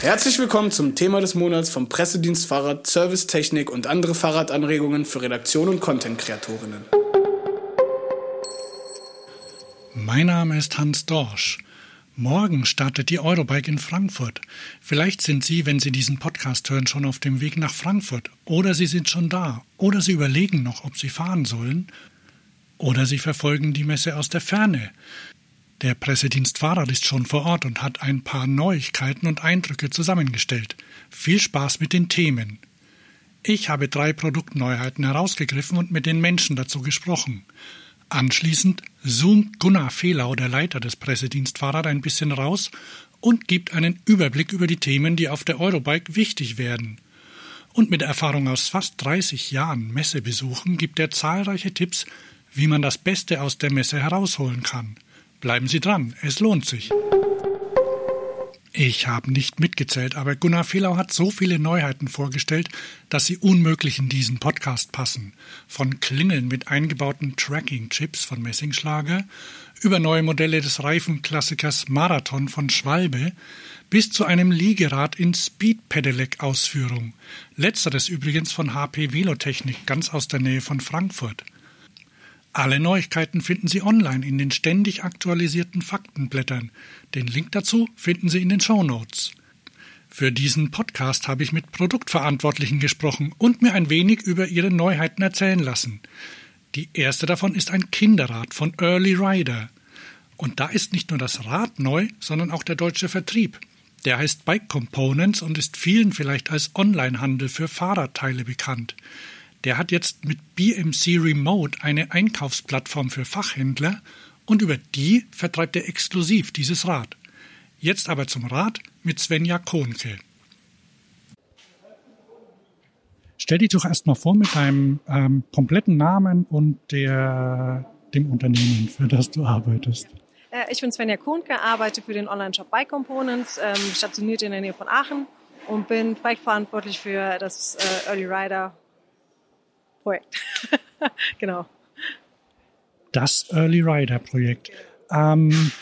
Herzlich willkommen zum Thema des Monats vom Pressedienst Fahrrad, Servicetechnik und andere Fahrradanregungen für Redaktion und Content-Kreatorinnen. Mein Name ist Hans Dorsch. Morgen startet die Eurobike in Frankfurt. Vielleicht sind Sie, wenn Sie diesen Podcast hören, schon auf dem Weg nach Frankfurt. Oder Sie sind schon da. Oder Sie überlegen noch, ob Sie fahren sollen. Oder Sie verfolgen die Messe aus der Ferne. Der Pressedienst Fahrrad ist schon vor Ort und hat ein paar Neuigkeiten und Eindrücke zusammengestellt. Viel Spaß mit den Themen. Ich habe drei Produktneuheiten herausgegriffen und mit den Menschen dazu gesprochen. Anschließend zoomt Gunnar Fehlau, der Leiter des Pressedienst Fahrrad, ein bisschen raus und gibt einen Überblick über die Themen, die auf der Eurobike wichtig werden. Und mit Erfahrung aus fast 30 Jahren Messebesuchen gibt er zahlreiche Tipps, wie man das Beste aus der Messe herausholen kann. Bleiben Sie dran, es lohnt sich. Ich habe nicht mitgezählt, aber Gunnar Fehlau hat so viele Neuheiten vorgestellt, dass sie unmöglich in diesen Podcast passen. Von Klingeln mit eingebauten Tracking-Chips von Messingschlager über neue Modelle des Reifenklassikers Marathon von Schwalbe bis zu einem Liegerad in Speed Pedelec-Ausführung. Letzteres übrigens von HP Velotechnik, ganz aus der Nähe von Frankfurt. Alle Neuigkeiten finden Sie online in den ständig aktualisierten Faktenblättern. Den Link dazu finden Sie in den Show Notes. Für diesen Podcast habe ich mit Produktverantwortlichen gesprochen und mir ein wenig über ihre Neuheiten erzählen lassen. Die erste davon ist ein Kinderrad von Early Rider. Und da ist nicht nur das Rad neu, sondern auch der deutsche Vertrieb. Der heißt Bike Components und ist vielen vielleicht als Onlinehandel für Fahrradteile bekannt. Der hat jetzt mit BMC Remote eine Einkaufsplattform für Fachhändler und über die vertreibt er exklusiv dieses Rad. Jetzt aber zum Rad mit Svenja Kohnke. Stell dich doch erstmal vor mit deinem ähm, kompletten Namen und der, dem Unternehmen, für das du arbeitest. Äh, ich bin Svenja Kohnke, arbeite für den Online-Shop Bike Components, ähm, stationiert in der Nähe von Aachen und bin projektverantwortlich für das äh, Early Rider Projekt. genau. Das Early Rider Projekt. Ähm,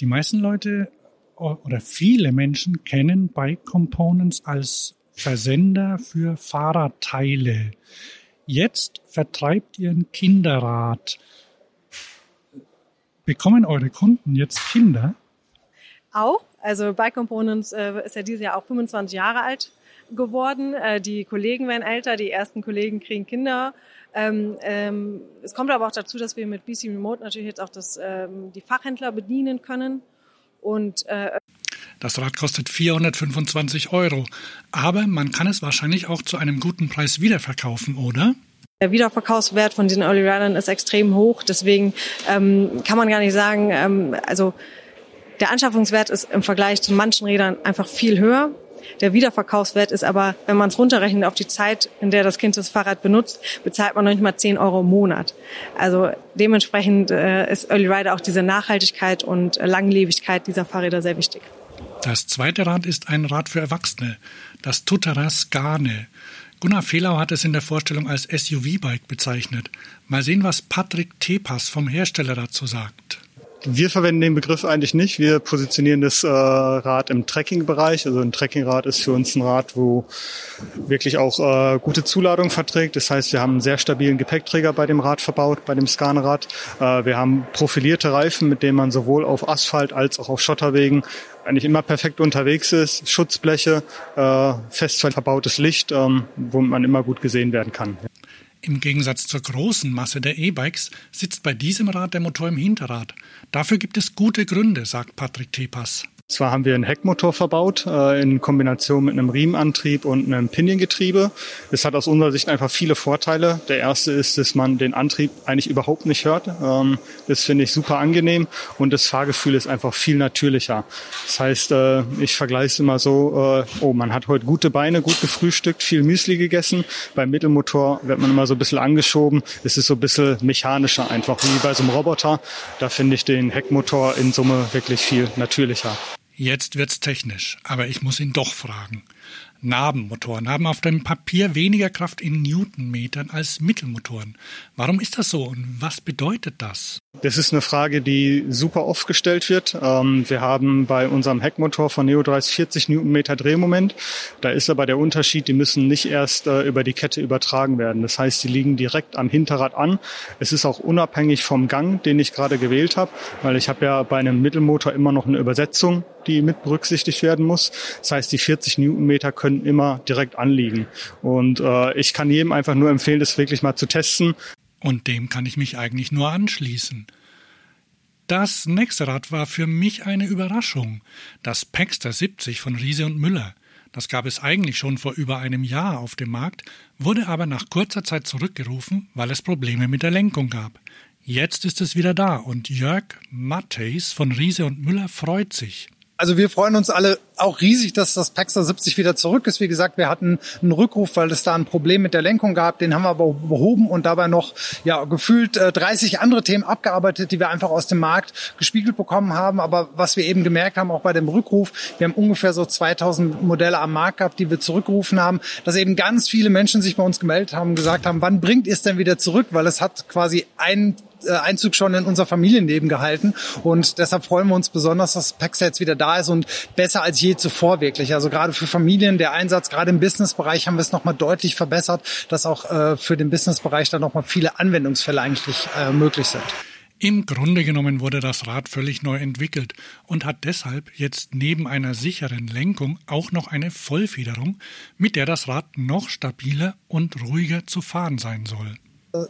die meisten Leute oder viele Menschen kennen Bike Components als Versender für Fahrradteile. Jetzt vertreibt ihr ein Kinderrad. Bekommen eure Kunden jetzt Kinder? Auch. Also Bike Components äh, ist ja dieses Jahr auch 25 Jahre alt geworden. Äh, die Kollegen werden älter, die ersten Kollegen kriegen Kinder. Ähm, ähm, es kommt aber auch dazu, dass wir mit BC Remote natürlich jetzt auch das, ähm, die Fachhändler bedienen können. Und, äh, das Rad kostet 425 Euro, aber man kann es wahrscheinlich auch zu einem guten Preis wiederverkaufen, oder? Der Wiederverkaufswert von diesen Early Riders ist extrem hoch, deswegen ähm, kann man gar nicht sagen, ähm, also der Anschaffungswert ist im Vergleich zu manchen Rädern einfach viel höher. Der Wiederverkaufswert ist aber, wenn man es runterrechnet auf die Zeit, in der das Kind das Fahrrad benutzt, bezahlt man noch nicht mal 10 Euro im Monat. Also dementsprechend äh, ist Early Rider auch diese Nachhaltigkeit und Langlebigkeit dieser Fahrräder sehr wichtig. Das zweite Rad ist ein Rad für Erwachsene, das Tutara Skane. Gunnar Fehlau hat es in der Vorstellung als SUV-Bike bezeichnet. Mal sehen, was Patrick Tepas vom Hersteller dazu sagt. Wir verwenden den Begriff eigentlich nicht. Wir positionieren das äh, Rad im Trekking-Bereich. Also ein Trekkingrad ist für uns ein Rad, wo wirklich auch äh, gute Zuladung verträgt. Das heißt, wir haben einen sehr stabilen Gepäckträger bei dem Rad verbaut, bei dem Scanrad. Äh, wir haben profilierte Reifen, mit denen man sowohl auf Asphalt als auch auf Schotterwegen eigentlich immer perfekt unterwegs ist. Schutzbleche, äh, fest verbautes Licht, ähm, womit man immer gut gesehen werden kann. Im Gegensatz zur großen Masse der E-Bikes sitzt bei diesem Rad der Motor im Hinterrad. Dafür gibt es gute Gründe, sagt Patrick Tepas. Zwar haben wir einen Heckmotor verbaut äh, in Kombination mit einem Riemenantrieb und einem Piniengetriebe. Es hat aus unserer Sicht einfach viele Vorteile. Der erste ist, dass man den Antrieb eigentlich überhaupt nicht hört. Ähm, das finde ich super angenehm und das Fahrgefühl ist einfach viel natürlicher. Das heißt, äh, ich vergleiche es immer so, äh, oh, man hat heute gute Beine, gut gefrühstückt, viel Müsli gegessen. Beim Mittelmotor wird man immer so ein bisschen angeschoben. Es ist so ein bisschen mechanischer einfach, wie bei so einem Roboter. Da finde ich den Heckmotor in Summe wirklich viel natürlicher. Jetzt wird's technisch, aber ich muss ihn doch fragen. Nabenmotoren haben auf dem Papier weniger Kraft in Newtonmetern als Mittelmotoren. Warum ist das so und was bedeutet das? Das ist eine Frage, die super oft gestellt wird. Ähm, wir haben bei unserem Heckmotor von Neo 30 40 Newtonmeter Drehmoment. Da ist aber der Unterschied, die müssen nicht erst äh, über die Kette übertragen werden. Das heißt, die liegen direkt am Hinterrad an. Es ist auch unabhängig vom Gang, den ich gerade gewählt habe, weil ich habe ja bei einem Mittelmotor immer noch eine Übersetzung, die mit berücksichtigt werden muss. Das heißt, die 40 Newtonmeter können immer direkt anliegen. Und äh, ich kann jedem einfach nur empfehlen, das wirklich mal zu testen. Und dem kann ich mich eigentlich nur anschließen. Das nächste Rad war für mich eine Überraschung. Das Paxter 70 von Riese und Müller. Das gab es eigentlich schon vor über einem Jahr auf dem Markt, wurde aber nach kurzer Zeit zurückgerufen, weil es Probleme mit der Lenkung gab. Jetzt ist es wieder da und Jörg Mattheis von Riese und Müller freut sich. Also wir freuen uns alle auch riesig, dass das Paxter 70 wieder zurück ist. Wie gesagt, wir hatten einen Rückruf, weil es da ein Problem mit der Lenkung gab. Den haben wir aber behoben und dabei noch ja gefühlt 30 äh, andere Themen abgearbeitet, die wir einfach aus dem Markt gespiegelt bekommen haben. Aber was wir eben gemerkt haben, auch bei dem Rückruf, wir haben ungefähr so 2000 Modelle am Markt gehabt, die wir zurückgerufen haben, dass eben ganz viele Menschen sich bei uns gemeldet haben und gesagt haben, wann bringt ihr es denn wieder zurück? Weil es hat quasi einen Einzug schon in unser Familienleben gehalten. Und deshalb freuen wir uns besonders, dass Paxer jetzt wieder da ist und besser als je zuvor wirklich. Also gerade für Familien, der Einsatz, gerade im Businessbereich haben wir es nochmal deutlich verbessert, dass auch äh, für den Businessbereich dann nochmal viele Anwendungsfälle eigentlich äh, möglich sind. Im Grunde genommen wurde das Rad völlig neu entwickelt und hat deshalb jetzt neben einer sicheren Lenkung auch noch eine Vollfederung, mit der das Rad noch stabiler und ruhiger zu fahren sein soll.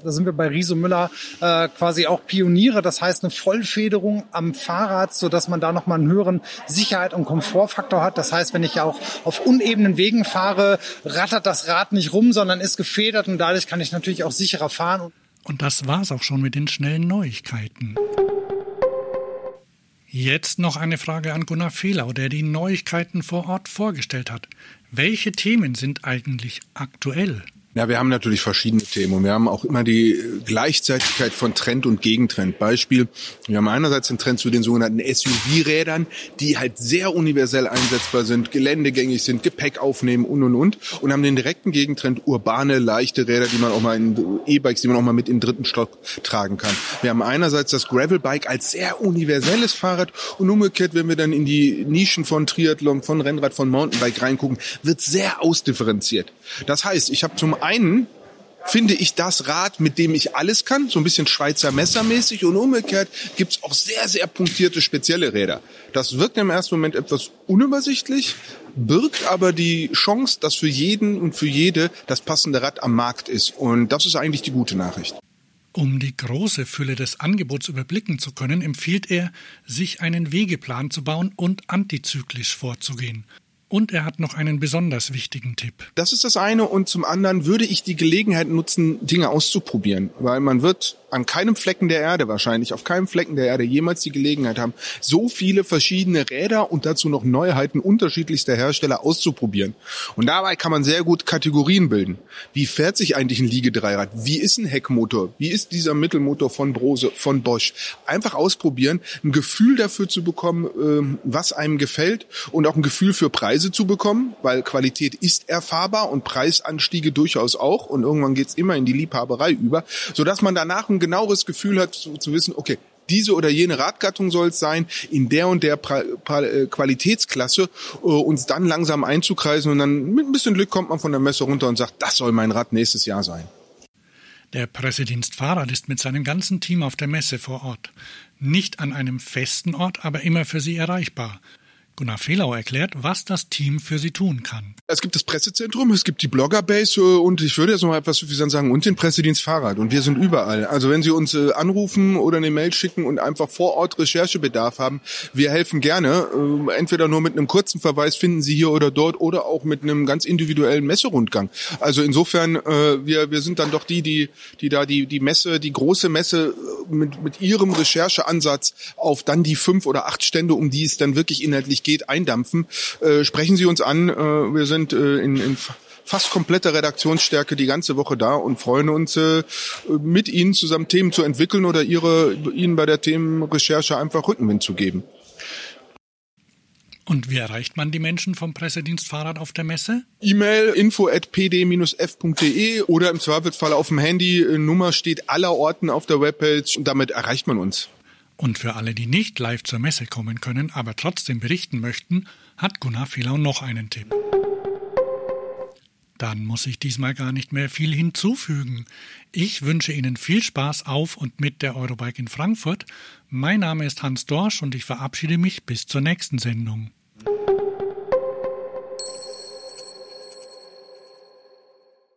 Da sind wir bei Riso Müller äh, quasi auch Pioniere. Das heißt eine Vollfederung am Fahrrad, so dass man da nochmal einen höheren Sicherheit und Komfortfaktor hat. Das heißt, wenn ich auch auf unebenen Wegen fahre, rattert das Rad nicht rum, sondern ist gefedert und dadurch kann ich natürlich auch sicherer fahren. Und das war's auch schon mit den schnellen Neuigkeiten. Jetzt noch eine Frage an Gunnar Fehlau, der die Neuigkeiten vor Ort vorgestellt hat. Welche Themen sind eigentlich aktuell? Ja, wir haben natürlich verschiedene Themen und wir haben auch immer die Gleichzeitigkeit von Trend und Gegentrend. Beispiel, wir haben einerseits den Trend zu den sogenannten SUV-Rädern, die halt sehr universell einsetzbar sind, geländegängig sind, Gepäck aufnehmen und und und und haben den direkten Gegentrend urbane, leichte Räder, die man auch mal in E-Bikes, die man auch mal mit in den dritten Stock tragen kann. Wir haben einerseits das Gravelbike als sehr universelles Fahrrad und umgekehrt, wenn wir dann in die Nischen von Triathlon, von Rennrad, von Mountainbike reingucken, wird sehr ausdifferenziert. Das heißt, ich habe zum einen finde ich das Rad, mit dem ich alles kann, so ein bisschen Schweizer Messermäßig und umgekehrt gibt's auch sehr, sehr punktierte spezielle Räder. Das wirkt im ersten Moment etwas unübersichtlich, birgt aber die Chance, dass für jeden und für jede das passende Rad am Markt ist. Und das ist eigentlich die gute Nachricht. Um die große Fülle des Angebots überblicken zu können, empfiehlt er, sich einen Wegeplan zu bauen und antizyklisch vorzugehen. Und er hat noch einen besonders wichtigen Tipp. Das ist das eine. Und zum anderen würde ich die Gelegenheit nutzen, Dinge auszuprobieren. Weil man wird an keinem Flecken der Erde wahrscheinlich, auf keinem Flecken der Erde jemals die Gelegenheit haben, so viele verschiedene Räder und dazu noch Neuheiten unterschiedlichster Hersteller auszuprobieren. Und dabei kann man sehr gut Kategorien bilden. Wie fährt sich eigentlich ein Liegedreirad? Wie ist ein Heckmotor? Wie ist dieser Mittelmotor von Brose, von Bosch? Einfach ausprobieren, ein Gefühl dafür zu bekommen, ähm, was einem gefällt und auch ein Gefühl für Preise zu bekommen, weil Qualität ist erfahrbar und Preisanstiege durchaus auch und irgendwann geht's immer in die Liebhaberei über, sodass man danach ein genaueres Gefühl hat, zu, zu wissen, okay, diese oder jene Radgattung soll es sein, in der und der pra pra äh, Qualitätsklasse, äh, uns dann langsam einzukreisen und dann mit ein bisschen Glück kommt man von der Messe runter und sagt, das soll mein Rad nächstes Jahr sein. Der Pressedienst Fahrrad ist mit seinem ganzen Team auf der Messe vor Ort. Nicht an einem festen Ort, aber immer für Sie erreichbar. Gunnar Fehlau erklärt, was das Team für sie tun kann. Es gibt das Pressezentrum, es gibt die Bloggerbase äh, und ich würde jetzt noch mal etwas viel sagen und den Pressedienst Fahrrad und wir sind überall. Also wenn Sie uns äh, anrufen oder eine Mail schicken und einfach vor Ort Recherchebedarf haben, wir helfen gerne. Äh, entweder nur mit einem kurzen Verweis finden Sie hier oder dort oder auch mit einem ganz individuellen Messerundgang. Also insofern wir wir sind dann doch die die die da die die Messe die große Messe mit mit ihrem Rechercheansatz auf dann die fünf oder acht Stände, um die es dann wirklich inhaltlich geht, eindampfen. Äh, sprechen Sie uns an. Äh, wir sind äh, in, in fast kompletter Redaktionsstärke die ganze Woche da und freuen uns, äh, mit Ihnen zusammen Themen zu entwickeln oder ihre, Ihnen bei der Themenrecherche einfach Rückenwind zu geben. Und wie erreicht man die Menschen vom Pressedienst Fahrrad auf der Messe? E-Mail info at pd-f.de oder im Zweifelsfall auf dem Handy. Nummer steht aller Orten auf der Webpage und damit erreicht man uns. Und für alle, die nicht live zur Messe kommen können, aber trotzdem berichten möchten, hat Gunnar Fehlau noch einen Tipp. Dann muss ich diesmal gar nicht mehr viel hinzufügen. Ich wünsche Ihnen viel Spaß auf und mit der Eurobike in Frankfurt. Mein Name ist Hans Dorsch und ich verabschiede mich bis zur nächsten Sendung.